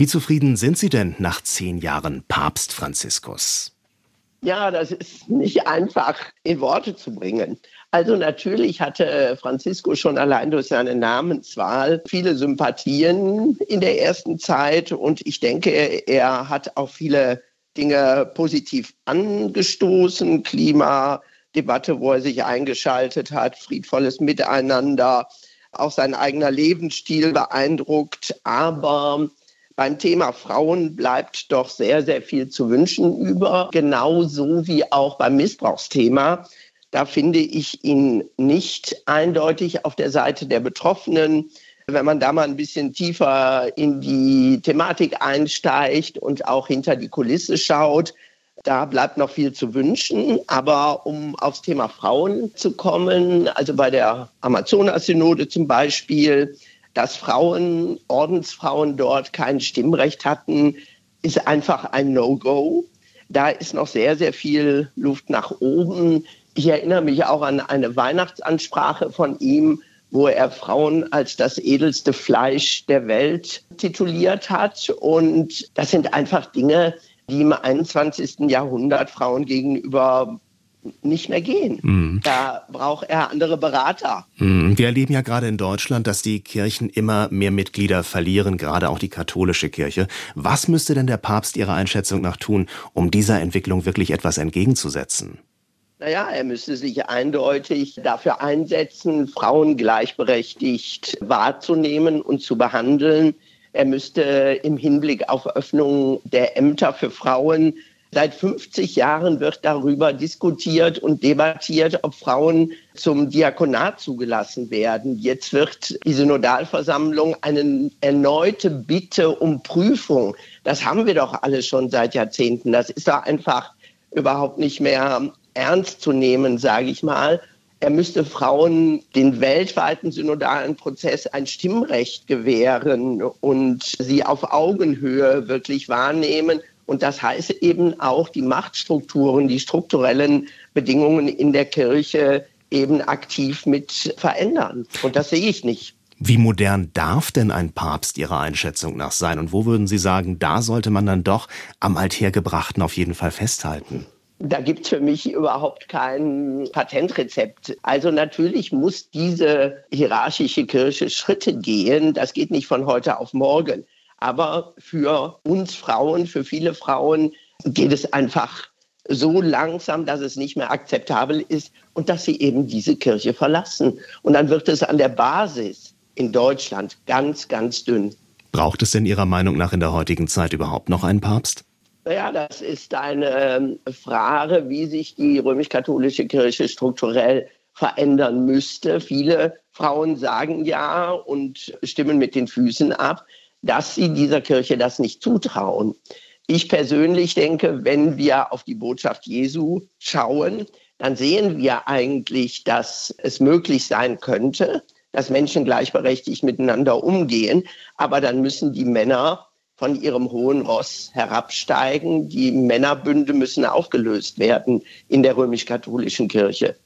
Wie zufrieden sind Sie denn nach zehn Jahren Papst Franziskus? Ja, das ist nicht einfach in Worte zu bringen. Also natürlich hatte Francisco schon allein durch seine Namenswahl viele Sympathien in der ersten Zeit und ich denke, er hat auch viele Dinge positiv angestoßen. Klimadebatte, wo er sich eingeschaltet hat, friedvolles Miteinander, auch sein eigener Lebensstil beeindruckt. Aber beim Thema Frauen bleibt doch sehr, sehr viel zu wünschen über, genauso wie auch beim Missbrauchsthema. Da finde ich ihn nicht eindeutig auf der Seite der Betroffenen. Wenn man da mal ein bisschen tiefer in die Thematik einsteigt und auch hinter die Kulisse schaut, da bleibt noch viel zu wünschen. Aber um aufs Thema Frauen zu kommen, also bei der Amazonas-Synode zum Beispiel, dass Frauen, Ordensfrauen dort kein Stimmrecht hatten, ist einfach ein No-Go. Da ist noch sehr, sehr viel Luft nach oben. Ich erinnere mich auch an eine Weihnachtsansprache von ihm, wo er Frauen als das edelste Fleisch der Welt tituliert hat. Und das sind einfach Dinge, die im 21. Jahrhundert Frauen gegenüber nicht mehr gehen. Mhm. Da braucht er andere Berater. Mhm. Wir erleben ja gerade in Deutschland, dass die Kirchen immer mehr Mitglieder verlieren, gerade auch die katholische Kirche. Was müsste denn der Papst Ihrer Einschätzung nach tun, um dieser Entwicklung wirklich etwas entgegenzusetzen? Naja, er müsste sich eindeutig dafür einsetzen, Frauen gleichberechtigt wahrzunehmen und zu behandeln. Er müsste im Hinblick auf Öffnung der Ämter für Frauen Seit 50 Jahren wird darüber diskutiert und debattiert, ob Frauen zum Diakonat zugelassen werden. Jetzt wird die Synodalversammlung eine erneute Bitte um Prüfung. Das haben wir doch alle schon seit Jahrzehnten. Das ist doch einfach überhaupt nicht mehr ernst zu nehmen, sage ich mal. Er müsste Frauen den weltweiten synodalen Prozess ein Stimmrecht gewähren und sie auf Augenhöhe wirklich wahrnehmen. Und das heißt eben auch die Machtstrukturen, die strukturellen Bedingungen in der Kirche eben aktiv mit verändern. Und das sehe ich nicht. Wie modern darf denn ein Papst Ihrer Einschätzung nach sein? Und wo würden Sie sagen, da sollte man dann doch am Althergebrachten auf jeden Fall festhalten? Da gibt es für mich überhaupt kein Patentrezept. Also natürlich muss diese hierarchische Kirche Schritte gehen. Das geht nicht von heute auf morgen. Aber für uns Frauen, für viele Frauen geht es einfach so langsam, dass es nicht mehr akzeptabel ist und dass sie eben diese Kirche verlassen. Und dann wird es an der Basis in Deutschland ganz, ganz dünn. Braucht es denn Ihrer Meinung nach in der heutigen Zeit überhaupt noch einen Papst? Ja, das ist eine ähm, Frage, wie sich die römisch-katholische Kirche strukturell verändern müsste. Viele Frauen sagen ja und stimmen mit den Füßen ab, dass sie dieser Kirche das nicht zutrauen. Ich persönlich denke, wenn wir auf die Botschaft Jesu schauen, dann sehen wir eigentlich, dass es möglich sein könnte, dass Menschen gleichberechtigt miteinander umgehen. Aber dann müssen die Männer von ihrem hohen Ross herabsteigen. Die Männerbünde müssen aufgelöst werden in der römisch-katholischen Kirche.